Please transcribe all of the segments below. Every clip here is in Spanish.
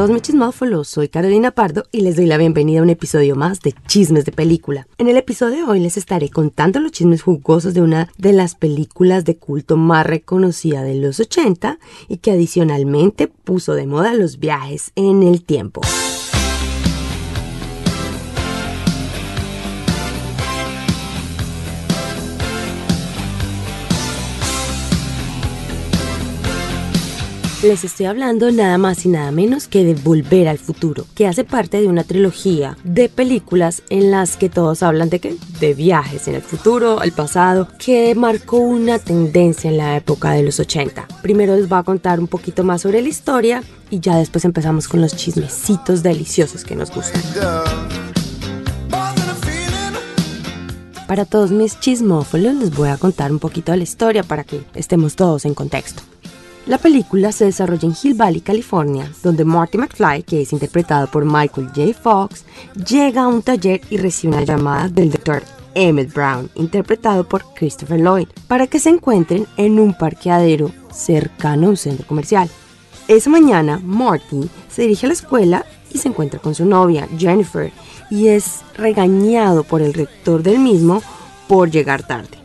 Todos mis chismófolos, soy Carolina Pardo y les doy la bienvenida a un episodio más de Chismes de Película. En el episodio de hoy les estaré contando los chismes jugosos de una de las películas de culto más reconocida de los 80 y que adicionalmente puso de moda los viajes en el tiempo. Les estoy hablando nada más y nada menos que de Volver al Futuro, que hace parte de una trilogía de películas en las que todos hablan de qué? De viajes en el futuro, al pasado, que marcó una tendencia en la época de los 80. Primero les voy a contar un poquito más sobre la historia y ya después empezamos con los chismecitos deliciosos que nos gustan. Para todos mis chismófolos les voy a contar un poquito de la historia para que estemos todos en contexto. La película se desarrolla en Hill Valley, California, donde Marty McFly, que es interpretado por Michael J. Fox, llega a un taller y recibe una llamada del Dr. Emmett Brown, interpretado por Christopher Lloyd, para que se encuentren en un parqueadero cercano a un centro comercial. Esa mañana, Marty se dirige a la escuela y se encuentra con su novia, Jennifer, y es regañado por el rector del mismo por llegar tarde.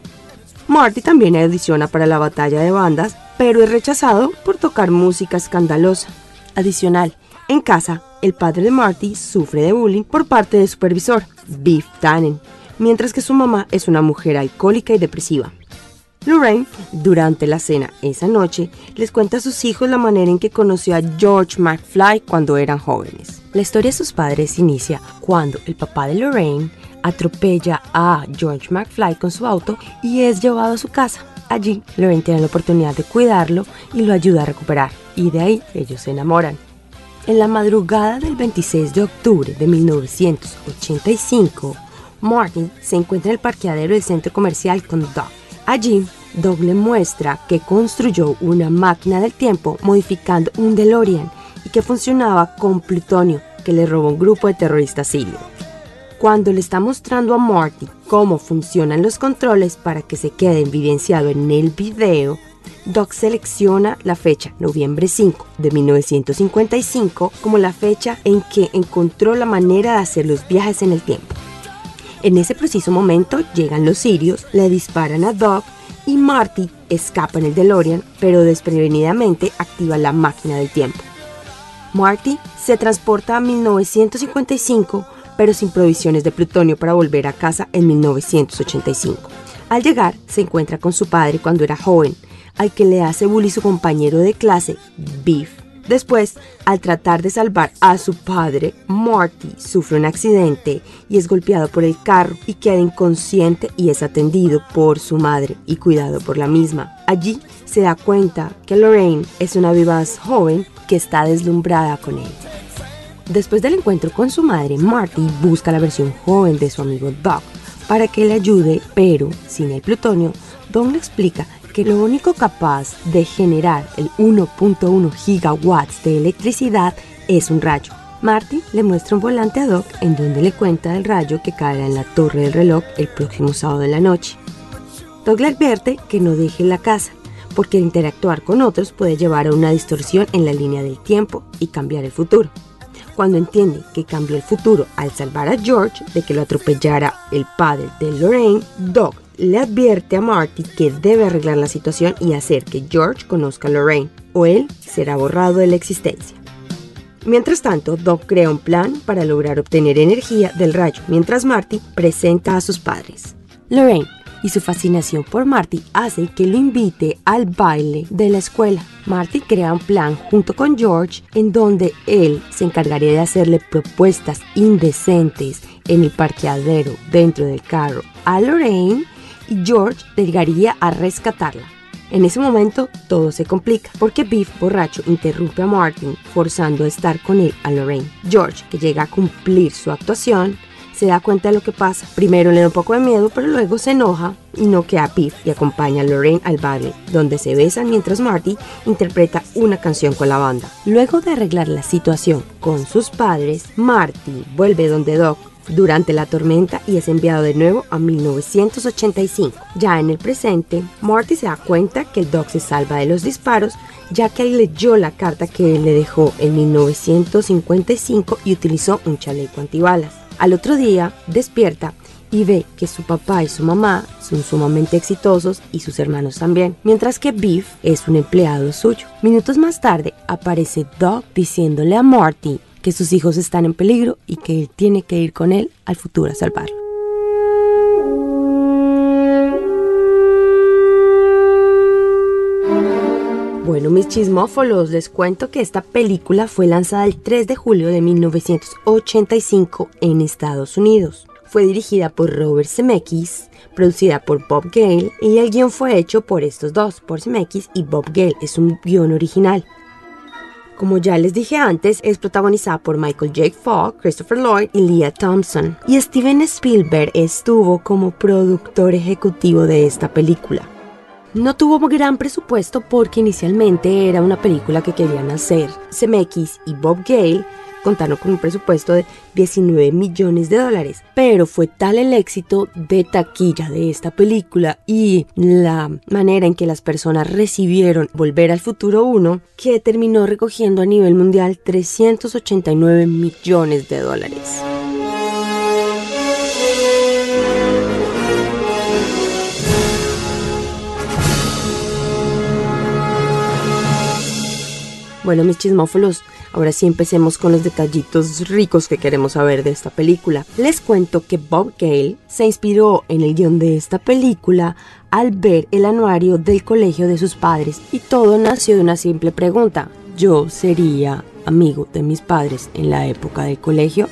Marty también audiciona para la batalla de bandas pero es rechazado por tocar música escandalosa. Adicional, en casa, el padre de Marty sufre de bullying por parte del supervisor, Biff Tannen, mientras que su mamá es una mujer alcohólica y depresiva. Lorraine, durante la cena esa noche, les cuenta a sus hijos la manera en que conoció a George McFly cuando eran jóvenes. La historia de sus padres inicia cuando el papá de Lorraine atropella a George McFly con su auto y es llevado a su casa. Allí, Lorraine tiene la oportunidad de cuidarlo y lo ayuda a recuperar, y de ahí ellos se enamoran. En la madrugada del 26 de octubre de 1985, Martin se encuentra en el parqueadero del centro comercial con Doug. Allí, Doug le muestra que construyó una máquina del tiempo modificando un DeLorean y que funcionaba con plutonio que le robó un grupo de terroristas sirios. Cuando le está mostrando a Marty cómo funcionan los controles para que se quede evidenciado en el video, Doc selecciona la fecha noviembre 5 de 1955 como la fecha en que encontró la manera de hacer los viajes en el tiempo. En ese preciso momento llegan los sirios, le disparan a Doc y Marty escapa en el DeLorean, pero desprevenidamente activa la máquina del tiempo. Marty se transporta a 1955 pero sin provisiones de plutonio para volver a casa en 1985. Al llegar, se encuentra con su padre cuando era joven, al que le hace bully su compañero de clase, Biff. Después, al tratar de salvar a su padre, Marty sufre un accidente y es golpeado por el carro y queda inconsciente y es atendido por su madre y cuidado por la misma. Allí se da cuenta que Lorraine es una vivaz joven que está deslumbrada con él. Después del encuentro con su madre, Marty busca la versión joven de su amigo Doc para que le ayude, pero sin el plutonio, Don le explica que lo único capaz de generar el 1.1 gigawatts de electricidad es un rayo. Marty le muestra un volante a Doc en donde le cuenta del rayo que caerá en la torre del reloj el próximo sábado de la noche. Doc le advierte que no deje la casa, porque interactuar con otros puede llevar a una distorsión en la línea del tiempo y cambiar el futuro. Cuando entiende que cambió el futuro al salvar a George de que lo atropellara el padre de Lorraine, Doc le advierte a Marty que debe arreglar la situación y hacer que George conozca a Lorraine, o él será borrado de la existencia. Mientras tanto, Doc crea un plan para lograr obtener energía del rayo, mientras Marty presenta a sus padres. Lorraine y su fascinación por Marty hace que lo invite al baile de la escuela. Marty crea un plan junto con George en donde él se encargaría de hacerle propuestas indecentes en el parqueadero dentro del carro a Lorraine y George llegaría a rescatarla. En ese momento todo se complica porque Biff borracho interrumpe a Martin forzando a estar con él a Lorraine. George, que llega a cumplir su actuación, se da cuenta de lo que pasa. Primero le da un poco de miedo, pero luego se enoja y no queda Biff y acompaña a Lorraine al baile, donde se besan mientras Marty interpreta una canción con la banda. Luego de arreglar la situación con sus padres, Marty vuelve donde Doc durante la tormenta y es enviado de nuevo a 1985. Ya en el presente, Marty se da cuenta que el Doc se salva de los disparos ya que él leyó la carta que él le dejó en 1955 y utilizó un chaleco antibalas. Al otro día, despierta y ve que su papá y su mamá son sumamente exitosos y sus hermanos también, mientras que Biff es un empleado suyo. Minutos más tarde aparece Doc diciéndole a Marty que sus hijos están en peligro y que él tiene que ir con él al futuro a salvarlo. Bueno, mis chismófolos, les cuento que esta película fue lanzada el 3 de julio de 1985 en Estados Unidos. Fue dirigida por Robert Zemeckis, producida por Bob Gale y el guion fue hecho por estos dos, por Zemeckis y Bob Gale. Es un guion original. Como ya les dije antes, es protagonizada por Michael J. Fogg, Christopher Lloyd y Leah Thompson. Y Steven Spielberg estuvo como productor ejecutivo de esta película. No tuvo gran presupuesto porque inicialmente era una película que querían hacer Zemeckis y Bob Gale contaron con un presupuesto de 19 millones de dólares. Pero fue tal el éxito de taquilla de esta película y la manera en que las personas recibieron Volver al Futuro 1 que terminó recogiendo a nivel mundial 389 millones de dólares. Bueno, mis chismófolos, ahora sí empecemos con los detallitos ricos que queremos saber de esta película. Les cuento que Bob Gale se inspiró en el guion de esta película al ver el anuario del colegio de sus padres y todo nació de una simple pregunta. ¿Yo sería amigo de mis padres en la época del colegio?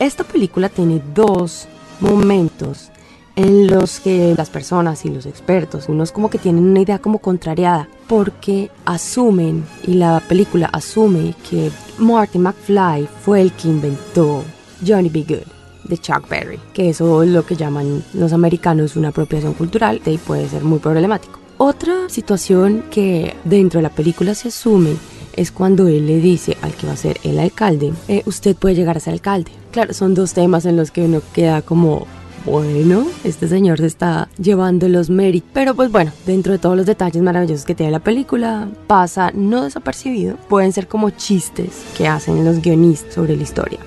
Esta película tiene dos momentos en los que las personas y los expertos, unos como que tienen una idea como contrariada, porque asumen, y la película asume que Marty McFly fue el que inventó Johnny B. Good de Chuck Berry, que eso es lo que llaman los americanos una apropiación cultural y puede ser muy problemático. Otra situación que dentro de la película se asume es cuando él le dice al que va a ser el alcalde, eh, usted puede llegar a ser alcalde. Claro, son dos temas en los que uno queda como bueno, este señor se está llevando los méritos. Pero pues bueno, dentro de todos los detalles maravillosos que tiene la película, pasa no desapercibido. Pueden ser como chistes que hacen los guionistas sobre la historia.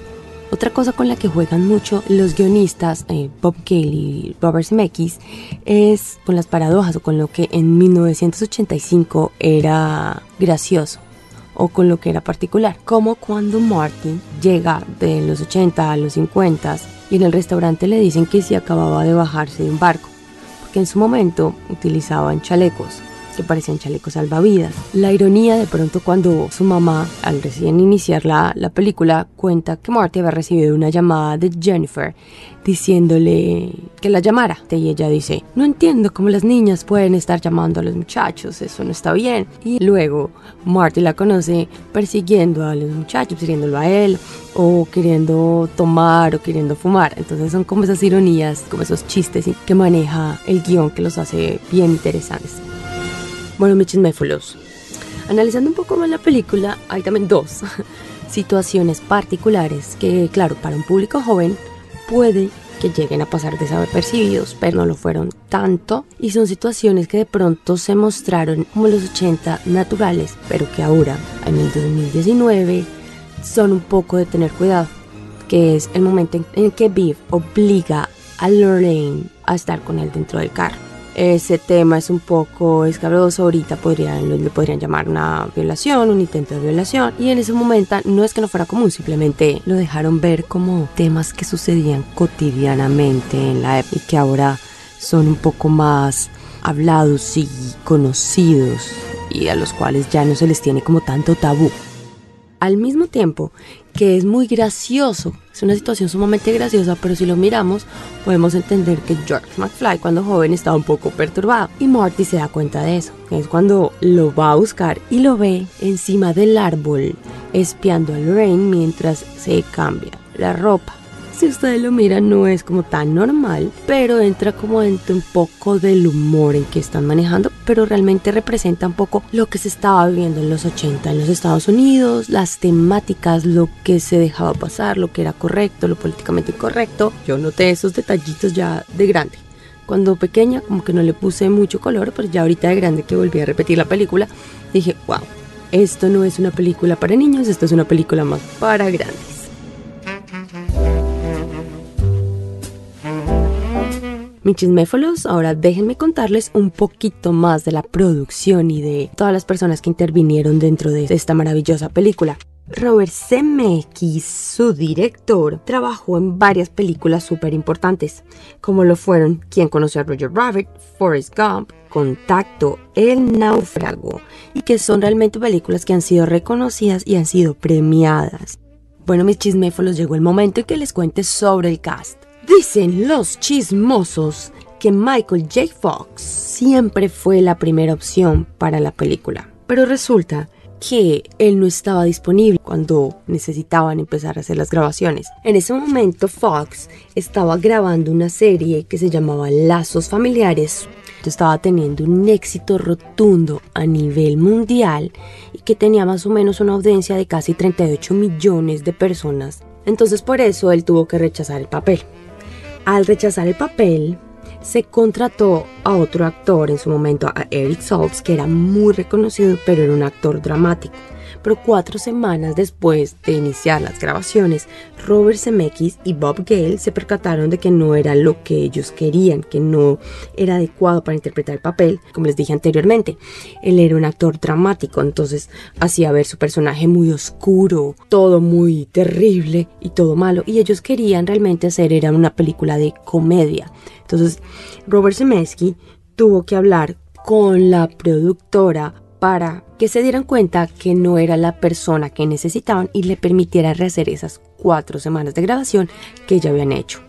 Otra cosa con la que juegan mucho los guionistas, eh, Bob Gale y Robert Zemeckis, es con las paradojas o con lo que en 1985 era gracioso o con lo que era particular, como cuando Martin llega de los 80 a los 50 y en el restaurante le dicen que si acababa de bajarse de un barco, porque en su momento utilizaban chalecos que parecían chalecos salvavidas. La ironía de pronto cuando su mamá, al recién iniciar la, la película, cuenta que Marty había recibido una llamada de Jennifer diciéndole que la llamara. Y ella dice, no entiendo cómo las niñas pueden estar llamando a los muchachos, eso no está bien. Y luego Marty la conoce persiguiendo a los muchachos, persiguiéndolo a él, o queriendo tomar o queriendo fumar. Entonces son como esas ironías, como esos chistes que maneja el guion que los hace bien interesantes. Bueno, mis chisméfolos. Analizando un poco más la película, hay también dos situaciones particulares que, claro, para un público joven puede que lleguen a pasar desapercibidos, pero no lo fueron tanto. Y son situaciones que de pronto se mostraron como los 80 naturales, pero que ahora, en el 2019, son un poco de tener cuidado. Que es el momento en que Viv obliga a Lorraine a estar con él dentro del carro ese tema es un poco escabroso, ahorita podrían, le podrían llamar una violación, un intento de violación, y en ese momento no es que no fuera común, simplemente lo dejaron ver como temas que sucedían cotidianamente en la época y que ahora son un poco más hablados y conocidos y a los cuales ya no se les tiene como tanto tabú. Al mismo tiempo que es muy gracioso. Es una situación sumamente graciosa, pero si lo miramos, podemos entender que George McFly cuando joven estaba un poco perturbado. Y Marty se da cuenta de eso. Es cuando lo va a buscar y lo ve encima del árbol, espiando a Lorraine mientras se cambia la ropa. Si ustedes lo miran no es como tan normal, pero entra como dentro un poco del humor en que están manejando, pero realmente representa un poco lo que se estaba viviendo en los 80 en los Estados Unidos, las temáticas, lo que se dejaba pasar, lo que era correcto, lo políticamente incorrecto. Yo noté esos detallitos ya de grande. Cuando pequeña como que no le puse mucho color, pero ya ahorita de grande que volví a repetir la película, dije, wow, esto no es una película para niños, esto es una película más para grandes. Mis chisméfolos, ahora déjenme contarles un poquito más de la producción y de todas las personas que intervinieron dentro de esta maravillosa película. Robert Zemeckis, su director, trabajó en varias películas súper importantes, como lo fueron Quien conoció a Roger Rabbit, Forrest Gump, Contacto, El Náufrago, y que son realmente películas que han sido reconocidas y han sido premiadas. Bueno, mis chisméfolos, llegó el momento en que les cuente sobre el cast. Dicen los chismosos que Michael J. Fox siempre fue la primera opción para la película, pero resulta que él no estaba disponible cuando necesitaban empezar a hacer las grabaciones. En ese momento Fox estaba grabando una serie que se llamaba Lazos Familiares. Estaba teniendo un éxito rotundo a nivel mundial y que tenía más o menos una audiencia de casi 38 millones de personas. Entonces por eso él tuvo que rechazar el papel. Al rechazar el papel, se contrató a otro actor en su momento, a Eric Saltz, que era muy reconocido, pero era un actor dramático pero cuatro semanas después de iniciar las grabaciones, Robert Zemeckis y Bob Gale se percataron de que no era lo que ellos querían, que no era adecuado para interpretar el papel, como les dije anteriormente. Él era un actor dramático, entonces hacía ver su personaje muy oscuro, todo muy terrible y todo malo, y ellos querían realmente hacer era una película de comedia. Entonces, Robert Zemeckis tuvo que hablar con la productora para que se dieran cuenta que no era la persona que necesitaban y le permitiera rehacer esas cuatro semanas de grabación que ya habían hecho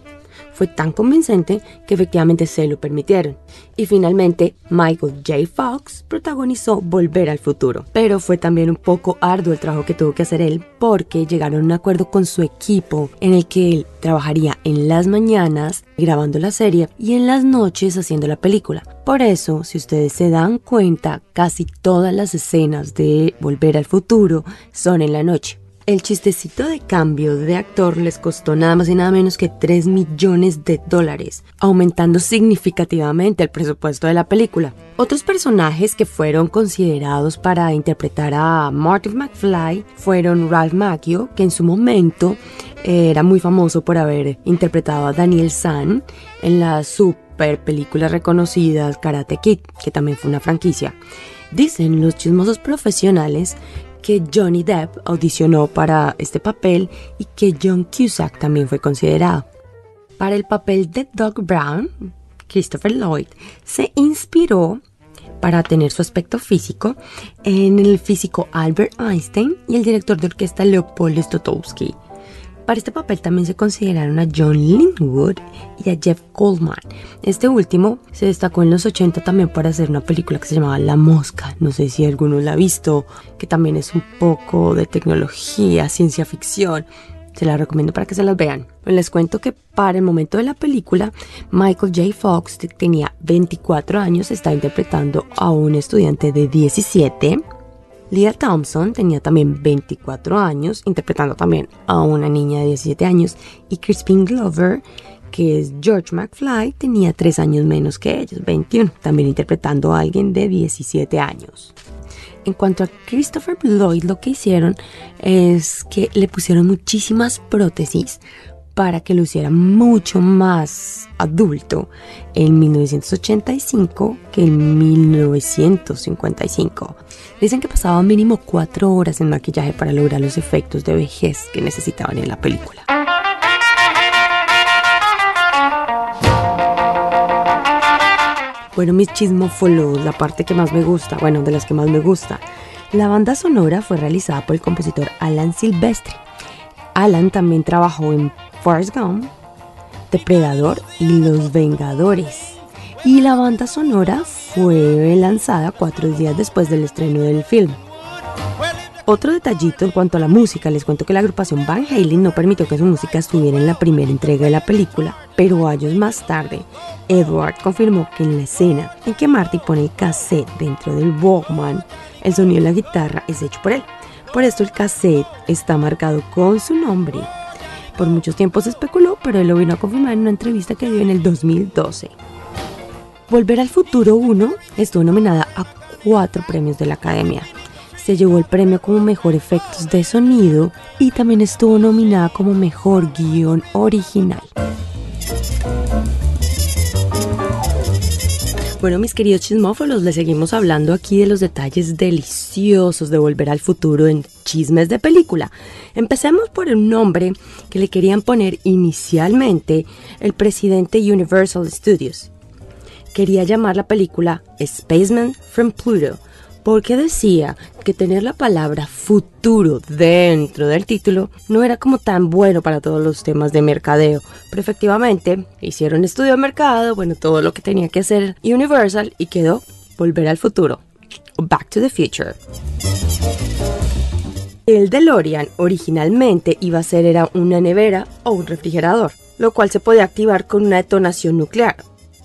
fue tan convincente que efectivamente se lo permitieron. Y finalmente, Michael J. Fox protagonizó Volver al Futuro. Pero fue también un poco arduo el trabajo que tuvo que hacer él porque llegaron a un acuerdo con su equipo en el que él trabajaría en las mañanas grabando la serie y en las noches haciendo la película. Por eso, si ustedes se dan cuenta, casi todas las escenas de Volver al Futuro son en la noche. El chistecito de cambio de actor les costó nada más y nada menos que 3 millones de dólares, aumentando significativamente el presupuesto de la película. Otros personajes que fueron considerados para interpretar a Marty McFly fueron Ralph Macchio, que en su momento era muy famoso por haber interpretado a Daniel San en las super películas reconocidas Karate Kid, que también fue una franquicia. Dicen los chismosos profesionales que Johnny Depp audicionó para este papel y que John Cusack también fue considerado. Para el papel de Doug Brown, Christopher Lloyd se inspiró para tener su aspecto físico en el físico Albert Einstein y el director de orquesta Leopold Stotowski. Para este papel también se consideraron a John Linwood y a Jeff Goldman. Este último se destacó en los 80 también para hacer una película que se llamaba La Mosca. No sé si alguno la ha visto, que también es un poco de tecnología, ciencia ficción. Se la recomiendo para que se las vean. Les cuento que para el momento de la película, Michael J. Fox tenía 24 años, estaba interpretando a un estudiante de 17 Leah Thompson tenía también 24 años, interpretando también a una niña de 17 años, y Crispin Glover, que es George McFly, tenía 3 años menos que ellos, 21, también interpretando a alguien de 17 años. En cuanto a Christopher Lloyd, lo que hicieron es que le pusieron muchísimas prótesis para que lo hiciera mucho más adulto en 1985 que en 1955. Dicen que pasaba mínimo cuatro horas en maquillaje para lograr los efectos de vejez que necesitaban en la película. Bueno, mis chismofolos, la parte que más me gusta, bueno, de las que más me gusta. La banda sonora fue realizada por el compositor Alan Silvestri. Alan también trabajó en Forrest Gump, Depredador y Los Vengadores. Y la banda sonora fue lanzada cuatro días después del estreno del film. Otro detallito en cuanto a la música, les cuento que la agrupación Van Halen no permitió que su música estuviera en la primera entrega de la película, pero años más tarde, Edward confirmó que en la escena en que Marty pone el cassette dentro del Walkman, el sonido de la guitarra es hecho por él. Por esto el cassette está marcado con su nombre. Por muchos tiempos se especuló, pero él lo vino a confirmar en una entrevista que dio en el 2012. Volver al Futuro 1 estuvo nominada a cuatro premios de la Academia, se llevó el premio como mejor efectos de sonido y también estuvo nominada como mejor guion original. Bueno, mis queridos chismófolos, les seguimos hablando aquí de los detalles deliciosos de Volver al Futuro en chismes de película. Empecemos por un nombre que le querían poner inicialmente el presidente Universal Studios. Quería llamar la película Spaceman from Pluto, porque decía que tener la palabra futuro dentro del título no era como tan bueno para todos los temas de mercadeo. Pero efectivamente hicieron estudio de mercado, bueno, todo lo que tenía que hacer Universal y quedó Volver al futuro. Back to the Future. El DeLorean originalmente iba a ser era una nevera o un refrigerador, lo cual se podía activar con una detonación nuclear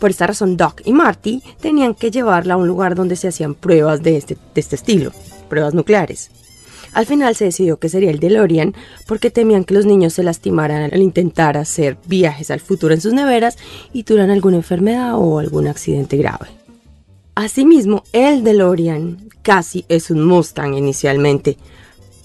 por esta razón, Doc y Marty tenían que llevarla a un lugar donde se hacían pruebas de este, de este estilo, pruebas nucleares. Al final se decidió que sería el DeLorean porque temían que los niños se lastimaran al intentar hacer viajes al futuro en sus neveras y tuvieran alguna enfermedad o algún accidente grave. Asimismo, el DeLorean casi es un Mustang inicialmente,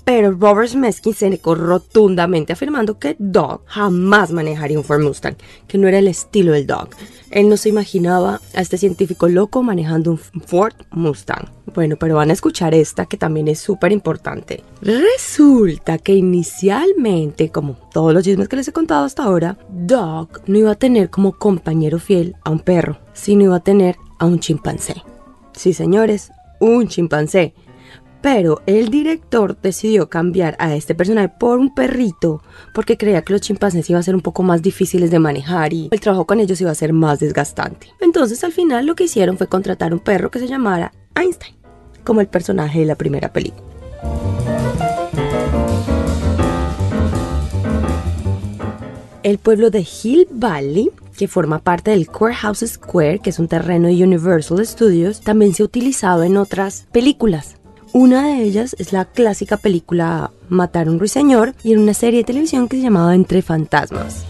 pero Robert Smeskin se negó rotundamente afirmando que Dog jamás manejaría un Ford Mustang, que no era el estilo del Dog. Él no se imaginaba a este científico loco manejando un Ford Mustang. Bueno, pero van a escuchar esta que también es súper importante. Resulta que inicialmente, como todos los chismes que les he contado hasta ahora, Dog no iba a tener como compañero fiel a un perro, sino iba a tener a un chimpancé. Sí, señores, un chimpancé pero el director decidió cambiar a este personaje por un perrito porque creía que los chimpancés iban a ser un poco más difíciles de manejar y el trabajo con ellos iba a ser más desgastante. Entonces al final lo que hicieron fue contratar un perro que se llamara Einstein, como el personaje de la primera película. El pueblo de Hill Valley que forma parte del Courthouse Square, que es un terreno de Universal Studios, también se ha utilizado en otras películas. Una de ellas es la clásica película Matar a un ruiseñor y en una serie de televisión que se llamaba Entre fantasmas.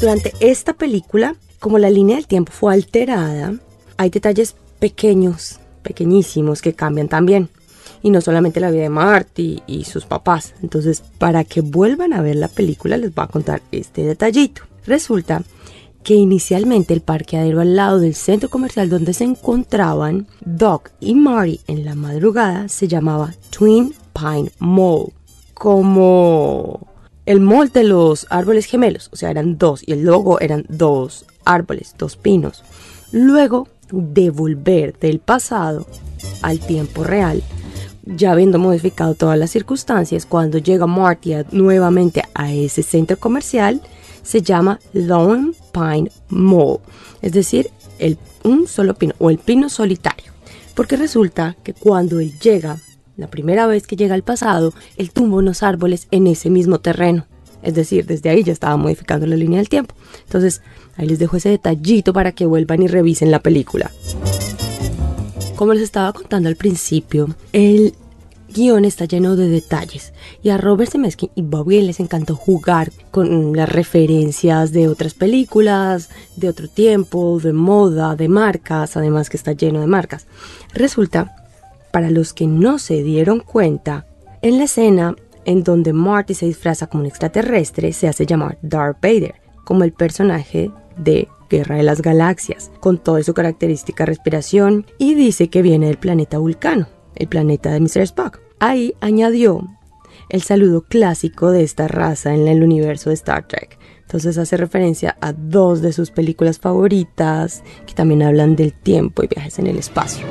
Durante esta película, como la línea del tiempo fue alterada, hay detalles pequeños, pequeñísimos que cambian también. Y no solamente la vida de Marty y sus papás. Entonces, para que vuelvan a ver la película, les voy a contar este detallito. Resulta que inicialmente el parqueadero al lado del centro comercial donde se encontraban Doc y Marty en la madrugada se llamaba Twin Pine Mall, como el mall de los árboles gemelos, o sea, eran dos y el logo eran dos árboles, dos pinos. Luego de volver del pasado al tiempo real, ya habiendo modificado todas las circunstancias, cuando llega Marty nuevamente a ese centro comercial, se llama Lone Pine es decir, el, un solo pino o el pino solitario. Porque resulta que cuando él llega, la primera vez que llega al pasado, él tumbó unos árboles en ese mismo terreno. Es decir, desde ahí ya estaba modificando la línea del tiempo. Entonces, ahí les dejo ese detallito para que vuelvan y revisen la película. Como les estaba contando al principio, el guion está lleno de detalles y a Robert Zemeckis y Bobby les encantó jugar con las referencias de otras películas, de otro tiempo, de moda, de marcas, además que está lleno de marcas. Resulta, para los que no se dieron cuenta, en la escena en donde Marty se disfraza como un extraterrestre se hace llamar Darth Vader, como el personaje de Guerra de las Galaxias, con toda su característica respiración y dice que viene del planeta Vulcano el planeta de Mr. Spock. Ahí añadió el saludo clásico de esta raza en el universo de Star Trek. Entonces hace referencia a dos de sus películas favoritas que también hablan del tiempo y viajes en el espacio.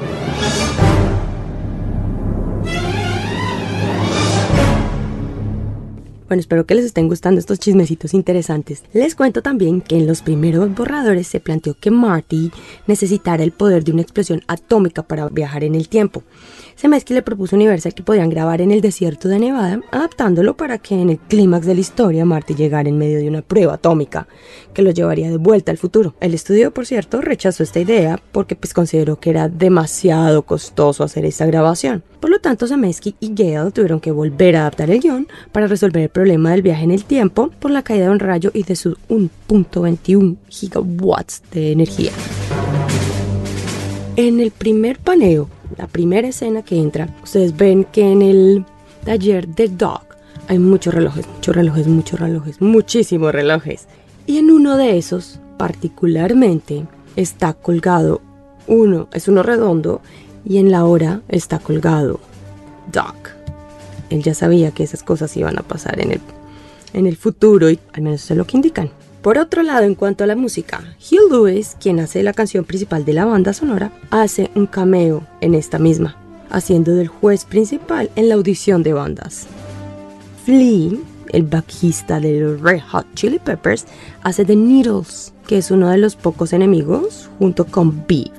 Bueno, espero que les estén gustando estos chismecitos interesantes. Les cuento también que en los primeros borradores se planteó que Marty necesitara el poder de una explosión atómica para viajar en el tiempo. Zemeckis le propuso a Universal que podían grabar en el desierto de Nevada, adaptándolo para que en el clímax de la historia Marty llegara en medio de una prueba atómica que lo llevaría de vuelta al futuro. El estudio, por cierto, rechazó esta idea porque pues consideró que era demasiado costoso hacer esta grabación. Por lo tanto, Zemeckis y Gale tuvieron que volver a adaptar el guion para resolver el problema del viaje en el tiempo por la caída de un rayo y de sus 1.21 gigawatts de energía. En el primer paneo la primera escena que entra, ustedes ven que en el taller de Dog hay muchos relojes, muchos relojes, muchos relojes, muchísimos relojes. Y en uno de esos, particularmente, está colgado uno, es uno redondo, y en la hora está colgado Doc. Él ya sabía que esas cosas iban a pasar en el, en el futuro y al menos es lo que indican. Por otro lado, en cuanto a la música, Hugh Lewis, quien hace la canción principal de la banda sonora, hace un cameo en esta misma, haciendo del juez principal en la audición de bandas. Flea, el bajista de los Red Hot Chili Peppers, hace The Needles, que es uno de los pocos enemigos, junto con Beef.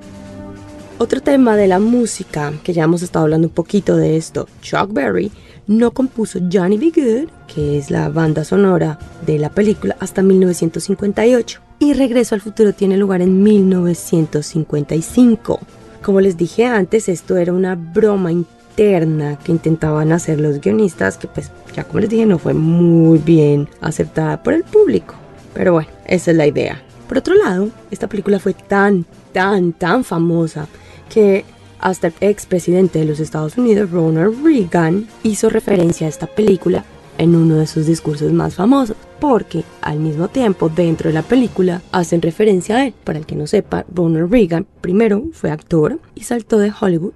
Otro tema de la música, que ya hemos estado hablando un poquito de esto, Chuck Berry no compuso Johnny B. Good, que es la banda sonora de la película, hasta 1958. Y Regreso al Futuro tiene lugar en 1955. Como les dije antes, esto era una broma interna que intentaban hacer los guionistas, que pues ya como les dije no fue muy bien aceptada por el público. Pero bueno, esa es la idea. Por otro lado, esta película fue tan, tan, tan famosa que hasta el expresidente de los Estados Unidos, Ronald Reagan, hizo referencia a esta película en uno de sus discursos más famosos, porque al mismo tiempo dentro de la película hacen referencia a él. Para el que no sepa, Ronald Reagan primero fue actor y saltó de Hollywood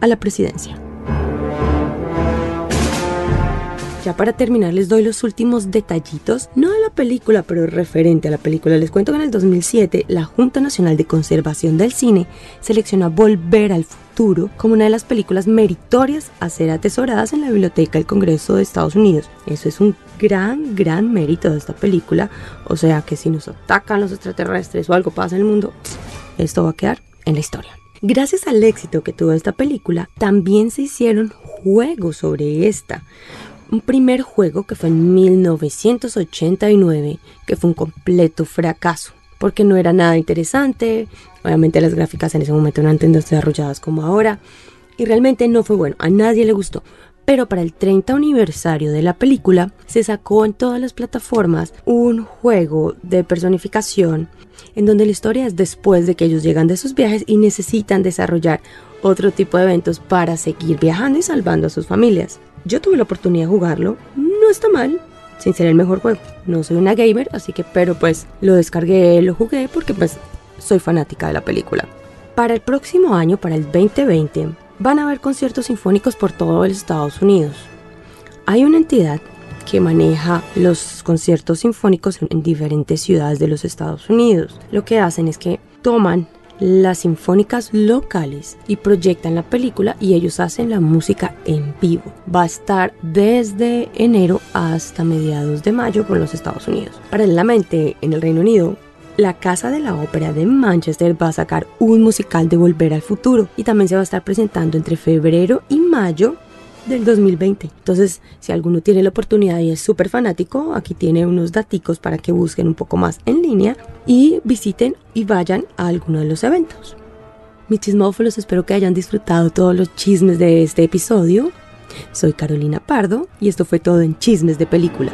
a la presidencia. Ya para terminar les doy los últimos detallitos, no de la película, pero referente a la película. Les cuento que en el 2007 la Junta Nacional de Conservación del Cine seleccionó Volver al Futuro como una de las películas meritorias a ser atesoradas en la Biblioteca del Congreso de Estados Unidos. Eso es un gran, gran mérito de esta película. O sea que si nos atacan los extraterrestres o algo pasa en el mundo, esto va a quedar en la historia. Gracias al éxito que tuvo esta película, también se hicieron juegos sobre esta un primer juego que fue en 1989, que fue un completo fracaso, porque no era nada interesante, obviamente las gráficas en ese momento no eran tan desarrolladas como ahora, y realmente no fue bueno, a nadie le gustó. Pero para el 30 aniversario de la película se sacó en todas las plataformas un juego de personificación en donde la historia es después de que ellos llegan de sus viajes y necesitan desarrollar otro tipo de eventos para seguir viajando y salvando a sus familias. Yo tuve la oportunidad de jugarlo, no está mal, sin ser el mejor juego. No soy una gamer, así que, pero pues lo descargué, lo jugué porque pues soy fanática de la película. Para el próximo año, para el 2020, van a haber conciertos sinfónicos por todo el Estados Unidos. Hay una entidad que maneja los conciertos sinfónicos en diferentes ciudades de los Estados Unidos. Lo que hacen es que toman las sinfónicas locales y proyectan la película y ellos hacen la música en vivo. Va a estar desde enero hasta mediados de mayo por los Estados Unidos. Paralelamente, en el Reino Unido, la Casa de la Ópera de Manchester va a sacar un musical de Volver al Futuro y también se va a estar presentando entre febrero y mayo del 2020. Entonces, si alguno tiene la oportunidad y es súper fanático, aquí tiene unos daticos para que busquen un poco más en línea y visiten y vayan a alguno de los eventos. Mis chismófilos, espero que hayan disfrutado todos los chismes de este episodio. Soy Carolina Pardo y esto fue todo en Chismes de Película.